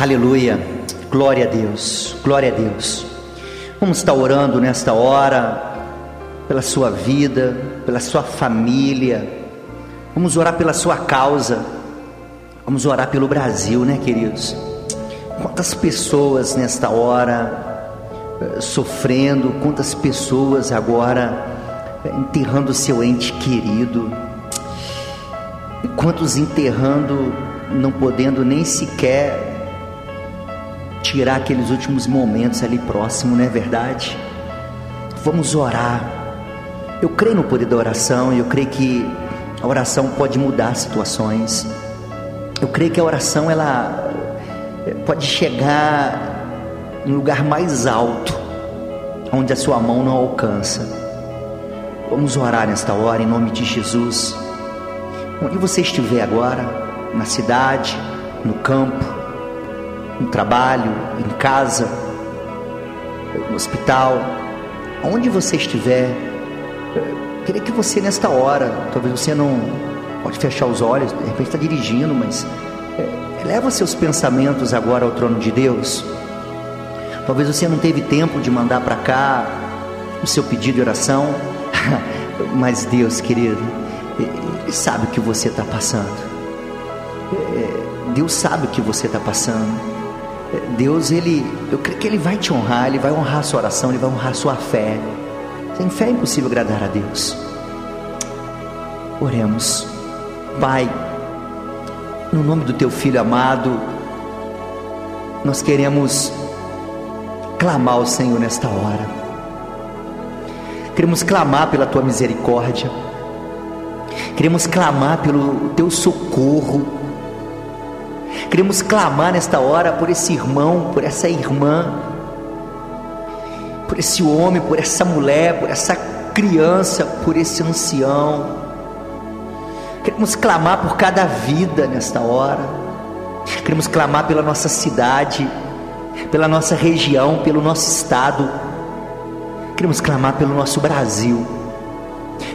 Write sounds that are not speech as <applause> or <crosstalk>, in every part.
Aleluia. Glória a Deus. Glória a Deus. Vamos estar orando nesta hora pela sua vida, pela sua família. Vamos orar pela sua causa. Vamos orar pelo Brasil, né, queridos? Quantas pessoas nesta hora eh, sofrendo, quantas pessoas agora eh, enterrando seu ente querido, quantos enterrando, não podendo nem sequer tirar aqueles últimos momentos ali próximo, não é verdade? Vamos orar. Eu creio no poder da oração e eu creio que a oração pode mudar situações. Eu creio que a oração ela eh, pode chegar em lugar mais alto, onde a sua mão não alcança. Vamos orar nesta hora em nome de Jesus. Onde você estiver agora, na cidade, no campo, no trabalho, em casa, no hospital, onde você estiver, queria que você nesta hora, talvez você não pode fechar os olhos, de repente está dirigindo, mas é, leva seus pensamentos agora ao trono de Deus. Talvez você não teve tempo de mandar para cá o seu pedido de oração, <laughs> mas Deus, querido, Ele sabe o que você está passando. É, Deus sabe o que você está passando. Deus, ele, eu creio que ele vai te honrar, ele vai honrar a sua oração, ele vai honrar a sua fé. Sem fé é impossível agradar a Deus. Oremos, Pai, no nome do Teu Filho amado, nós queremos clamar ao Senhor nesta hora. Queremos clamar pela Tua misericórdia. Queremos clamar pelo Teu socorro Queremos clamar nesta hora por esse irmão, por essa irmã, por esse homem, por essa mulher, por essa criança, por esse ancião. Queremos clamar por cada vida nesta hora. Queremos clamar pela nossa cidade, pela nossa região, pelo nosso estado. Queremos clamar pelo nosso Brasil.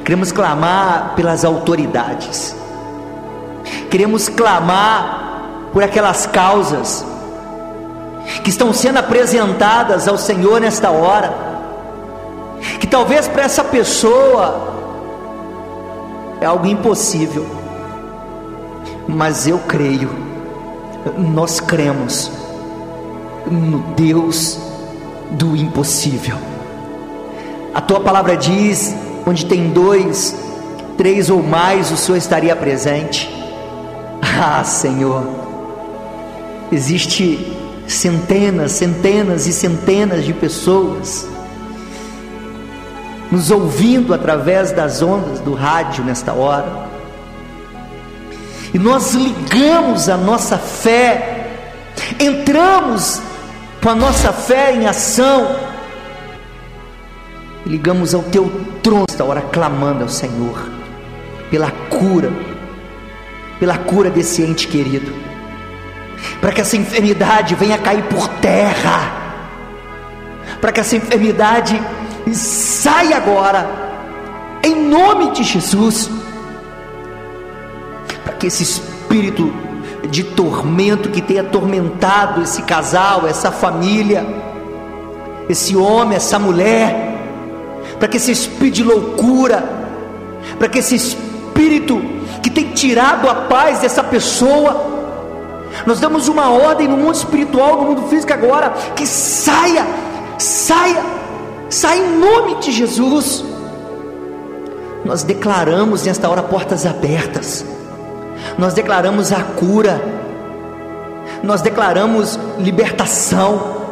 Queremos clamar pelas autoridades. Queremos clamar por aquelas causas que estão sendo apresentadas ao Senhor nesta hora, que talvez para essa pessoa é algo impossível, mas eu creio, nós cremos no Deus do impossível. A tua palavra diz: onde tem dois, três ou mais, o Senhor estaria presente. Ah, Senhor Existe centenas, centenas e centenas de pessoas nos ouvindo através das ondas do rádio nesta hora. E nós ligamos a nossa fé, entramos com a nossa fé em ação, ligamos ao teu trono esta hora, clamando ao Senhor pela cura, pela cura desse ente querido para que essa enfermidade venha cair por terra, para que essa enfermidade saia agora, em nome de Jesus, para que esse espírito de tormento que tem atormentado esse casal, essa família, esse homem, essa mulher, para que esse espírito de loucura, para que esse espírito que tem tirado a paz dessa pessoa, nós damos uma ordem no mundo espiritual, no mundo físico agora, que saia, saia, saia em nome de Jesus. Nós declaramos nesta hora portas abertas, nós declaramos a cura, nós declaramos libertação,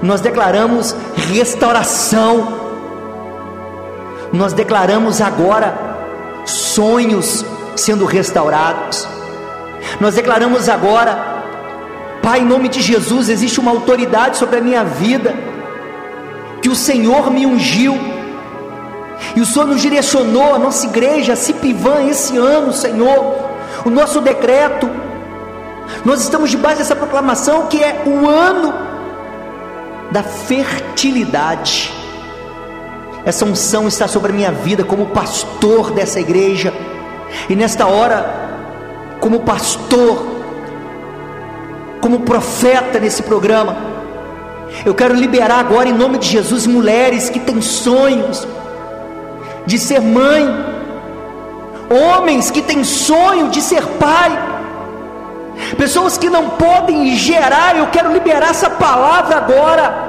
nós declaramos restauração, nós declaramos agora sonhos sendo restaurados nós declaramos agora, Pai, em nome de Jesus, existe uma autoridade sobre a minha vida, que o Senhor me ungiu, e o Senhor nos direcionou, a nossa igreja, a Cipivan, esse ano, Senhor, o nosso decreto, nós estamos debaixo dessa proclamação que é o ano da fertilidade. Essa unção está sobre a minha vida como pastor dessa igreja, e nesta hora como pastor, como profeta nesse programa. Eu quero liberar agora, em nome de Jesus, mulheres que têm sonhos de ser mãe, homens que têm sonho de ser pai, pessoas que não podem gerar. Eu quero liberar essa palavra agora.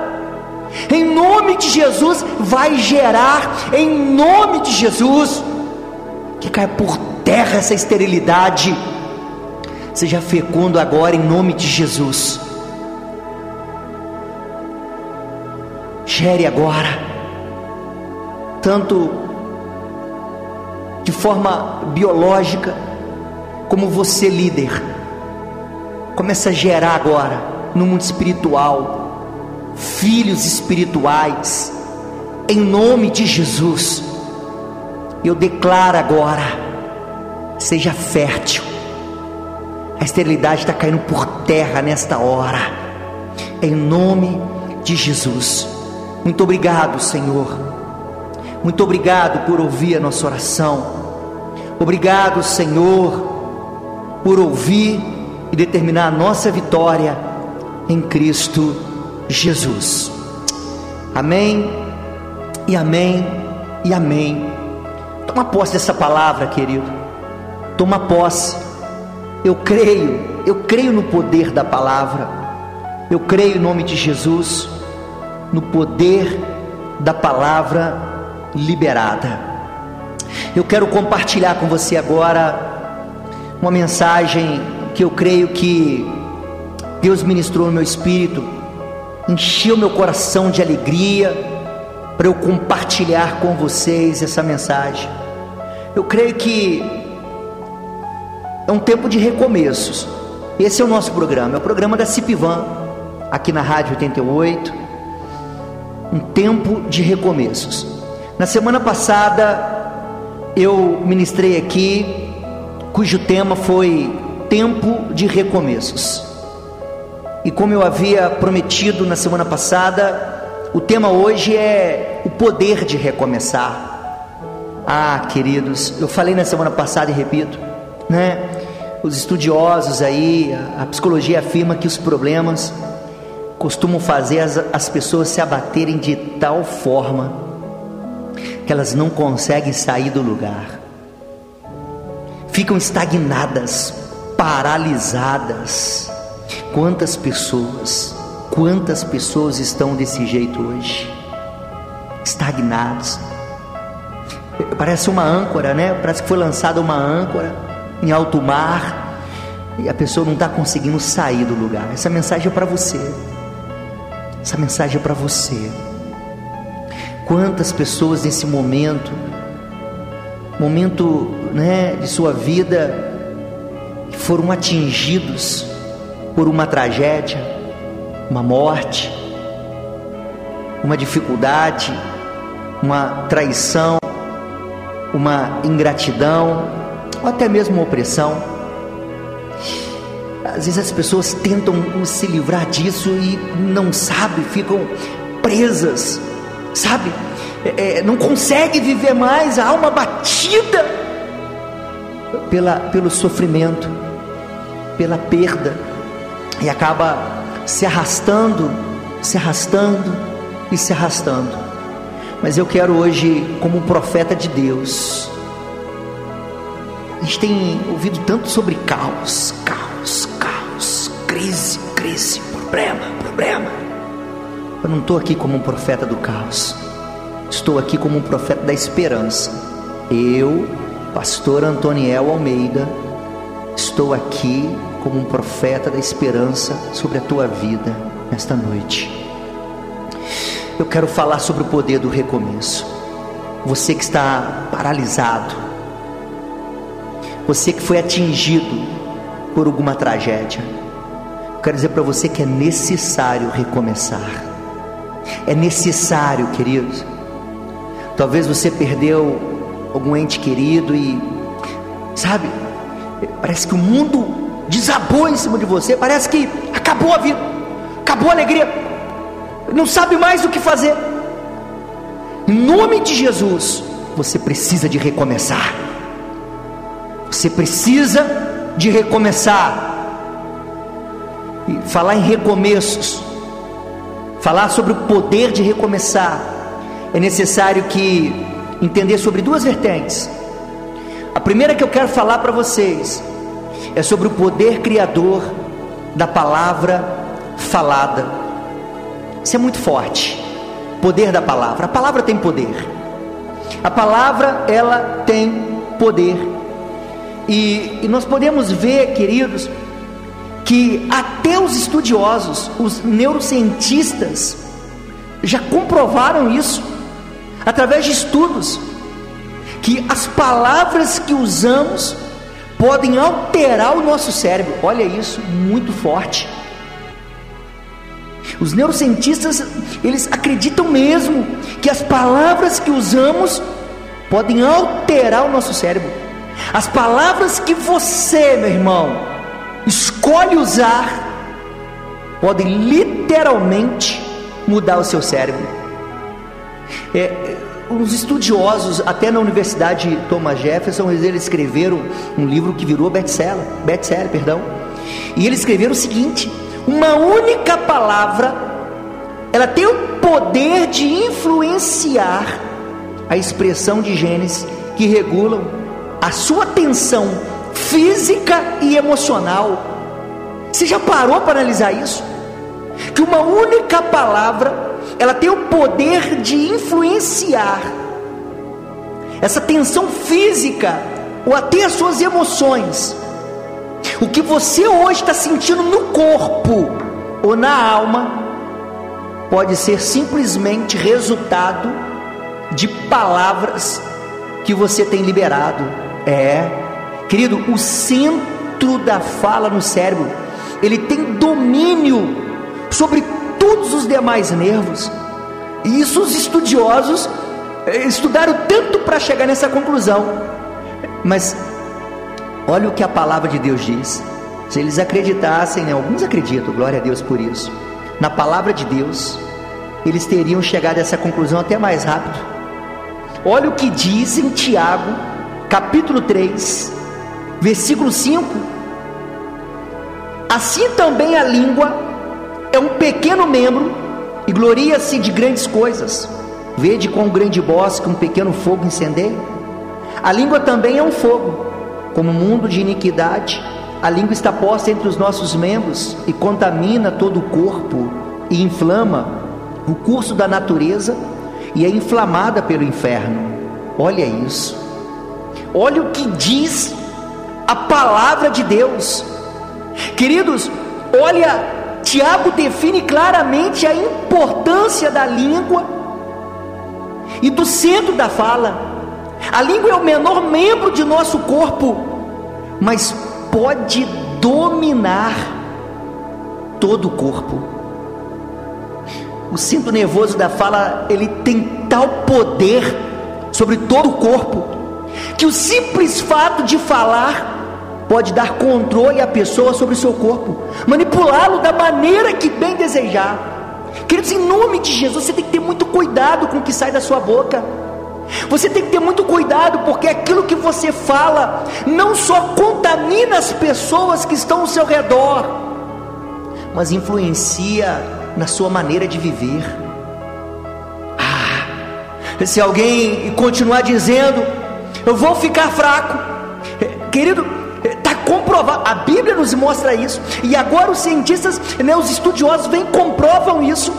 Em nome de Jesus, vai gerar, em nome de Jesus, que caia por terra essa esterilidade Seja fecundo agora em nome de Jesus. Gere agora, tanto de forma biológica, como você, líder. Começa a gerar agora, no mundo espiritual, filhos espirituais, em nome de Jesus. Eu declaro agora, seja fértil a esterilidade está caindo por terra nesta hora, em nome de Jesus. Muito obrigado, Senhor. Muito obrigado por ouvir a nossa oração. Obrigado, Senhor, por ouvir e determinar a nossa vitória em Cristo Jesus. Amém, e amém, e amém. Toma posse dessa palavra, querido. Toma posse eu creio, eu creio no poder da palavra. Eu creio em nome de Jesus no poder da palavra liberada. Eu quero compartilhar com você agora uma mensagem que eu creio que Deus ministrou no meu espírito, encheu meu coração de alegria para eu compartilhar com vocês essa mensagem. Eu creio que é um tempo de recomeços. Esse é o nosso programa, é o programa da Cipivan, aqui na Rádio 88. Um tempo de recomeços. Na semana passada, eu ministrei aqui, cujo tema foi Tempo de Recomeços. E como eu havia prometido na semana passada, o tema hoje é o poder de recomeçar. Ah, queridos, eu falei na semana passada e repito, né? Os estudiosos aí, a psicologia afirma que os problemas costumam fazer as, as pessoas se abaterem de tal forma que elas não conseguem sair do lugar, ficam estagnadas, paralisadas. Quantas pessoas, quantas pessoas estão desse jeito hoje? Estagnados. Parece uma âncora, né? Parece que foi lançada uma âncora em alto mar e a pessoa não está conseguindo sair do lugar. Essa mensagem é para você. Essa mensagem é para você. Quantas pessoas nesse momento, momento né, de sua vida, foram atingidos por uma tragédia, uma morte, uma dificuldade, uma traição, uma ingratidão, ou até mesmo opressão. Às vezes as pessoas tentam se livrar disso e não sabem, ficam presas, sabe? É, é, não consegue viver mais, a alma batida pela, pelo sofrimento, pela perda, e acaba se arrastando, se arrastando e se arrastando. Mas eu quero hoje, como profeta de Deus, a gente tem ouvido tanto sobre caos, caos, caos, crise, crise, problema, problema. Eu não estou aqui como um profeta do caos, estou aqui como um profeta da esperança. Eu, pastor Antoniel Almeida, estou aqui como um profeta da esperança sobre a tua vida nesta noite. Eu quero falar sobre o poder do recomeço. Você que está paralisado, você que foi atingido por alguma tragédia, quero dizer para você que é necessário recomeçar. É necessário, queridos. Talvez você perdeu algum ente querido e, sabe, parece que o mundo desabou em cima de você, parece que acabou a vida, acabou a alegria, não sabe mais o que fazer. Em nome de Jesus, você precisa de recomeçar. Você precisa de recomeçar. e falar em recomeços, falar sobre o poder de recomeçar, é necessário que entender sobre duas vertentes. A primeira que eu quero falar para vocês é sobre o poder criador da palavra falada. Isso é muito forte. Poder da palavra. A palavra tem poder. A palavra ela tem poder. E, e nós podemos ver, queridos, que até os estudiosos, os neurocientistas, já comprovaram isso através de estudos que as palavras que usamos podem alterar o nosso cérebro. Olha isso, muito forte. Os neurocientistas, eles acreditam mesmo que as palavras que usamos podem alterar o nosso cérebro. As palavras que você, meu irmão, escolhe usar podem literalmente mudar o seu cérebro. É, os estudiosos, até na Universidade Thomas Jefferson, eles escreveram um livro que virou best-seller, best-seller, perdão. E eles escreveram o seguinte: uma única palavra, ela tem o poder de influenciar a expressão de genes que regulam a sua tensão física e emocional. Você já parou para analisar isso? Que uma única palavra ela tem o poder de influenciar essa tensão física ou até as suas emoções. O que você hoje está sentindo no corpo ou na alma pode ser simplesmente resultado de palavras que você tem liberado. É, querido, o centro da fala no cérebro, ele tem domínio sobre todos os demais nervos. E isso os estudiosos eh, estudaram tanto para chegar nessa conclusão. Mas olha o que a palavra de Deus diz. Se eles acreditassem, né, alguns acreditam, glória a Deus por isso. Na palavra de Deus, eles teriam chegado a essa conclusão até mais rápido. Olha o que diz em Tiago, capítulo 3, versículo 5. Assim também a língua é um pequeno membro e gloria-se de grandes coisas. Vede com um grande bosque um pequeno fogo incendeia. A língua também é um fogo, como mundo de iniquidade. A língua está posta entre os nossos membros e contamina todo o corpo e inflama o curso da natureza e é inflamada pelo inferno. Olha isso. Olha o que diz a palavra de Deus. Queridos, olha Tiago define claramente a importância da língua e do centro da fala. A língua é o menor membro de nosso corpo, mas pode dominar todo o corpo. O centro nervoso da fala, ele tem tal poder sobre todo o corpo, que o simples fato de falar pode dar controle à pessoa sobre o seu corpo, manipulá-lo da maneira que bem desejar. Queridos, em nome de Jesus, você tem que ter muito cuidado com o que sai da sua boca. Você tem que ter muito cuidado, porque aquilo que você fala não só contamina as pessoas que estão ao seu redor, mas influencia na sua maneira de viver. Ah, se alguém continuar dizendo, eu vou ficar fraco, querido, Está comprovado, a Bíblia nos mostra isso, e agora os cientistas, né, os estudiosos vêm comprovam isso.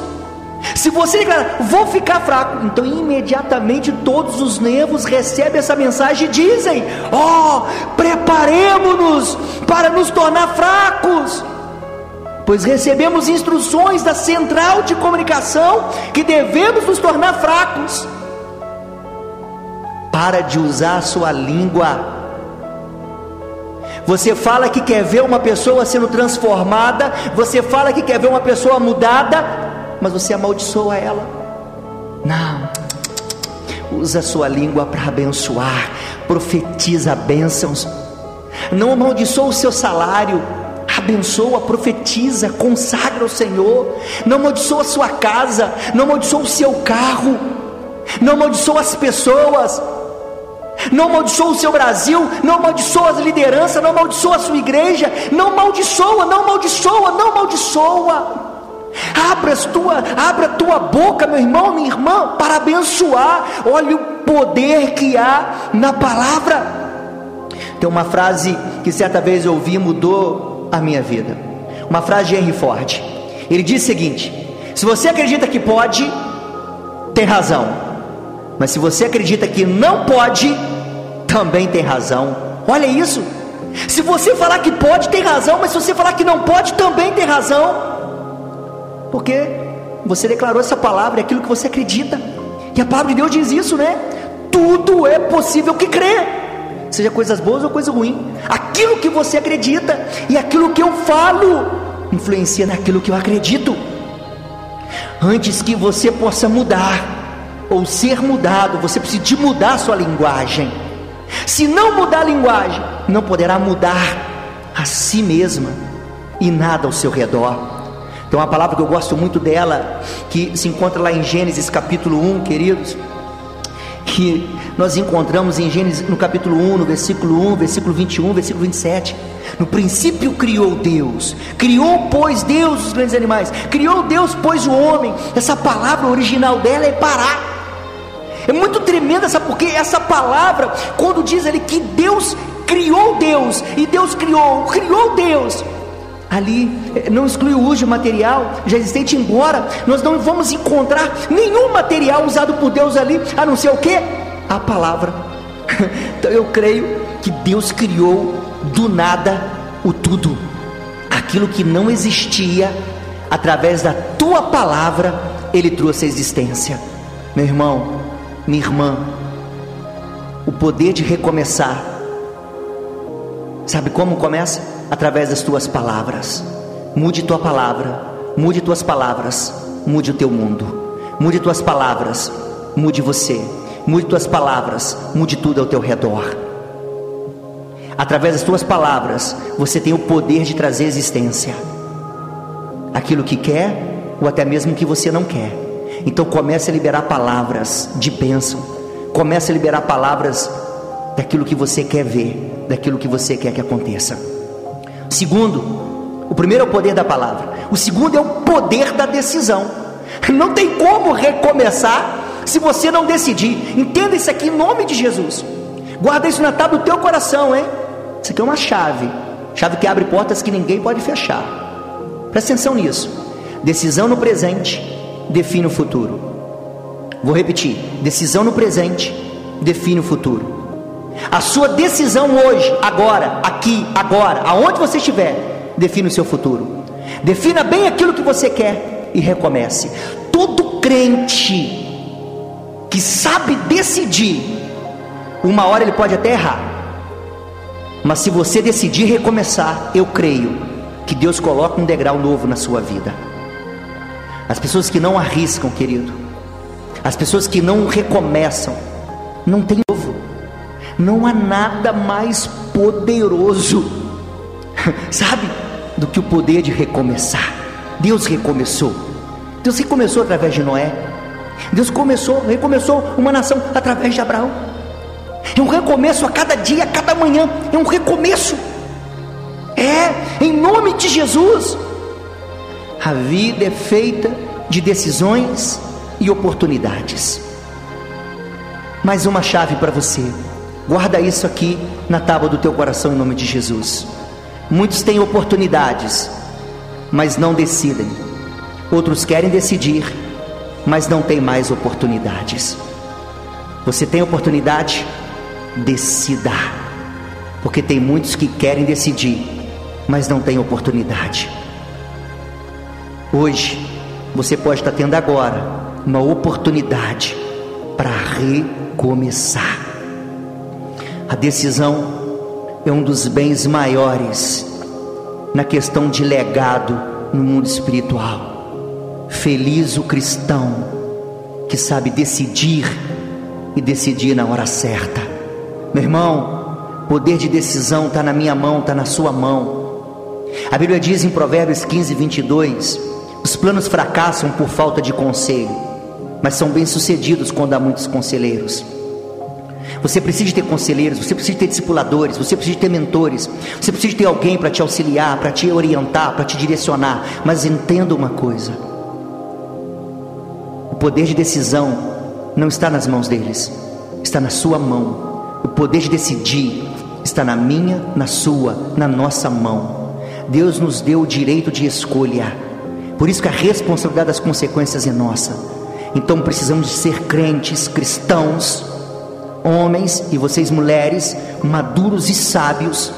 Se você declarar, vou ficar fraco, então imediatamente todos os nervos recebem essa mensagem e dizem: Ó, oh, preparemos-nos para nos tornar fracos, pois recebemos instruções da central de comunicação que devemos nos tornar fracos. Para de usar a sua língua você fala que quer ver uma pessoa sendo transformada, você fala que quer ver uma pessoa mudada, mas você amaldiçoa ela. Não. Usa a sua língua para abençoar, profetiza bênçãos. Não amaldiçoa o seu salário, abençoa, profetiza, consagra o Senhor. Não amaldiçoa a sua casa, não amaldiçoa o seu carro, não amaldiçoa as pessoas. Não amaldiçoa o seu Brasil, não amaldiçoa as lideranças, não amaldiçoa a sua igreja, não amaldiçoa, não amaldiçoa, não amaldiçoa. Abra, a tua, abra tua boca, meu irmão, minha irmã, para abençoar. Olha o poder que há na palavra. Tem uma frase que certa vez eu ouvi mudou a minha vida. Uma frase de Henry Ford. Ele diz o seguinte: se você acredita que pode, tem razão. Mas se você acredita que não pode, também tem razão. Olha isso. Se você falar que pode, tem razão, mas se você falar que não pode, também tem razão. Porque você declarou essa palavra, é aquilo que você acredita. E a palavra de Deus diz isso, né? Tudo é possível que crê. Seja coisas boas ou coisa ruim. Aquilo que você acredita e aquilo que eu falo influencia naquilo que eu acredito. Antes que você possa mudar ou ser mudado, você precisa de mudar sua linguagem. Se não mudar a linguagem, não poderá mudar a si mesma e nada ao seu redor. Tem uma palavra que eu gosto muito dela, que se encontra lá em Gênesis capítulo 1, queridos, que nós encontramos em Gênesis no capítulo 1, no versículo 1, versículo 21, versículo 27. No princípio criou Deus, criou, pois, Deus os grandes animais, criou Deus, pois, o homem. Essa palavra original dela é parar. É muito tremenda essa porque essa palavra, quando diz ali que Deus criou Deus e Deus criou, criou Deus, ali eh, não exclui o uso de material já existente, embora nós não vamos encontrar nenhum material usado por Deus ali, a não ser o que? A palavra. <laughs> então eu creio que Deus criou do nada o tudo, aquilo que não existia, através da tua palavra, Ele trouxe a existência. Meu irmão, minha irmã, o poder de recomeçar, sabe como começa? através das tuas palavras. Mude tua palavra, mude tuas palavras, mude o teu mundo. Mude tuas palavras, mude você. Mude tuas palavras, mude tudo ao teu redor. Através das tuas palavras, você tem o poder de trazer existência. Aquilo que quer ou até mesmo que você não quer. Então comece a liberar palavras de bênção. Comece a liberar palavras daquilo que você quer ver, daquilo que você quer que aconteça. Segundo, o primeiro é o poder da palavra. O segundo é o poder da decisão. Não tem como recomeçar se você não decidir. Entenda isso aqui em nome de Jesus. Guarda isso na tábua do teu coração, hein? Isso aqui é uma chave. Chave que abre portas que ninguém pode fechar. Presta atenção nisso. Decisão no presente define o futuro. Vou repetir: decisão no presente define o futuro. A sua decisão hoje, agora, aqui, agora, aonde você estiver, define o seu futuro. Defina bem aquilo que você quer e recomece. Todo crente que sabe decidir, uma hora ele pode até errar, mas se você decidir recomeçar, eu creio que Deus coloca um degrau novo na sua vida. As pessoas que não arriscam, querido, as pessoas que não recomeçam, não tem novo. Não há nada mais poderoso, <laughs> sabe, do que o poder de recomeçar. Deus recomeçou. Deus recomeçou através de Noé. Deus começou, recomeçou uma nação através de Abraão. É um recomeço a cada dia, a cada manhã. É um recomeço. É, em nome de Jesus. A vida é feita de decisões e oportunidades. Mais uma chave para você. Guarda isso aqui na tábua do teu coração em nome de Jesus. Muitos têm oportunidades, mas não decidem. Outros querem decidir, mas não têm mais oportunidades. Você tem oportunidade? Decida. Porque tem muitos que querem decidir, mas não têm oportunidade. Hoje, você pode estar tendo agora uma oportunidade para recomeçar. A decisão é um dos bens maiores na questão de legado no mundo espiritual. Feliz o cristão que sabe decidir e decidir na hora certa. Meu irmão, poder de decisão está na minha mão, está na sua mão. A Bíblia diz em Provérbios 15, 22: os planos fracassam por falta de conselho, mas são bem-sucedidos quando há muitos conselheiros. Você precisa ter conselheiros, você precisa ter discipuladores, você precisa ter mentores, você precisa ter alguém para te auxiliar, para te orientar, para te direcionar. Mas entenda uma coisa: o poder de decisão não está nas mãos deles, está na sua mão. O poder de decidir está na minha, na sua, na nossa mão. Deus nos deu o direito de escolha. Por isso que a responsabilidade das consequências é nossa. Então precisamos ser crentes, cristãos, homens e vocês mulheres, maduros e sábios,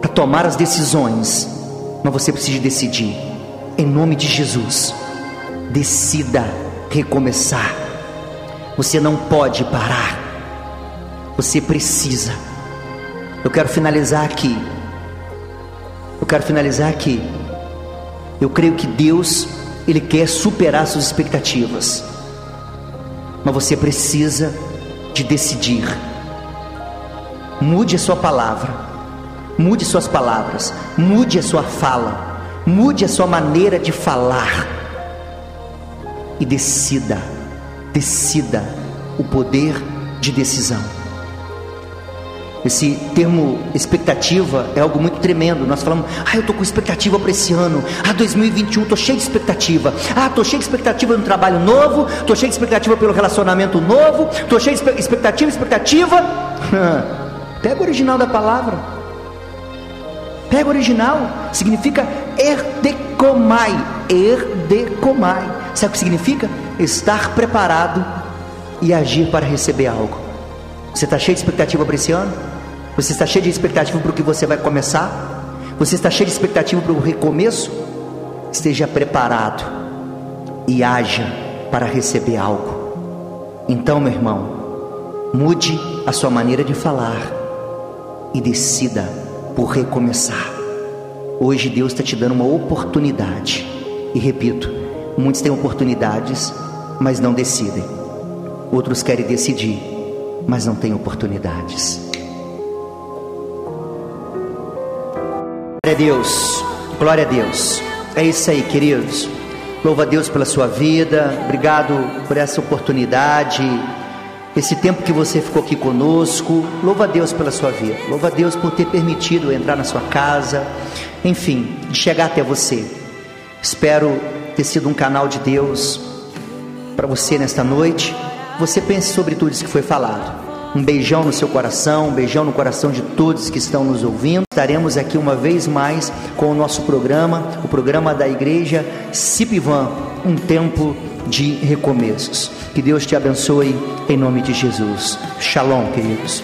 para tomar as decisões. Mas você precisa decidir. Em nome de Jesus, decida recomeçar. Você não pode parar. Você precisa. Eu quero finalizar aqui. Eu quero finalizar aqui. Eu creio que Deus, Ele quer superar suas expectativas. Mas você precisa de decidir. Mude a sua palavra. Mude suas palavras. Mude a sua fala. Mude a sua maneira de falar. E decida. Decida o poder de decisão. Esse termo expectativa é algo muito tremendo. Nós falamos, ah, eu estou com expectativa para esse ano. Ah, 2021, estou cheio de expectativa. Ah, estou cheio de expectativa no trabalho novo. Estou cheio de expectativa pelo relacionamento novo. Estou cheio de expectativa, expectativa. <laughs> Pega o original da palavra. Pega o original. Significa erdecomai. Erdecomai. Sabe o que significa? Estar preparado e agir para receber algo. Você está cheio de expectativa para esse ano? Você está cheio de expectativa para o que você vai começar? Você está cheio de expectativa para o recomeço? Esteja preparado e haja para receber algo. Então, meu irmão, mude a sua maneira de falar e decida por recomeçar. Hoje Deus está te dando uma oportunidade. E repito, muitos têm oportunidades, mas não decidem. Outros querem decidir, mas não têm oportunidades. Glória a Deus, glória a Deus. É isso aí, queridos. Louva a Deus pela sua vida, obrigado por essa oportunidade, esse tempo que você ficou aqui conosco. Louva a Deus pela sua vida, louva a Deus por ter permitido entrar na sua casa, enfim, chegar até você. Espero ter sido um canal de Deus para você nesta noite. Você pense sobre tudo isso que foi falado. Um beijão no seu coração, um beijão no coração de todos que estão nos ouvindo. Estaremos aqui uma vez mais com o nosso programa, o programa da igreja Cipivan, um tempo de recomeços. Que Deus te abençoe em nome de Jesus. Shalom, queridos.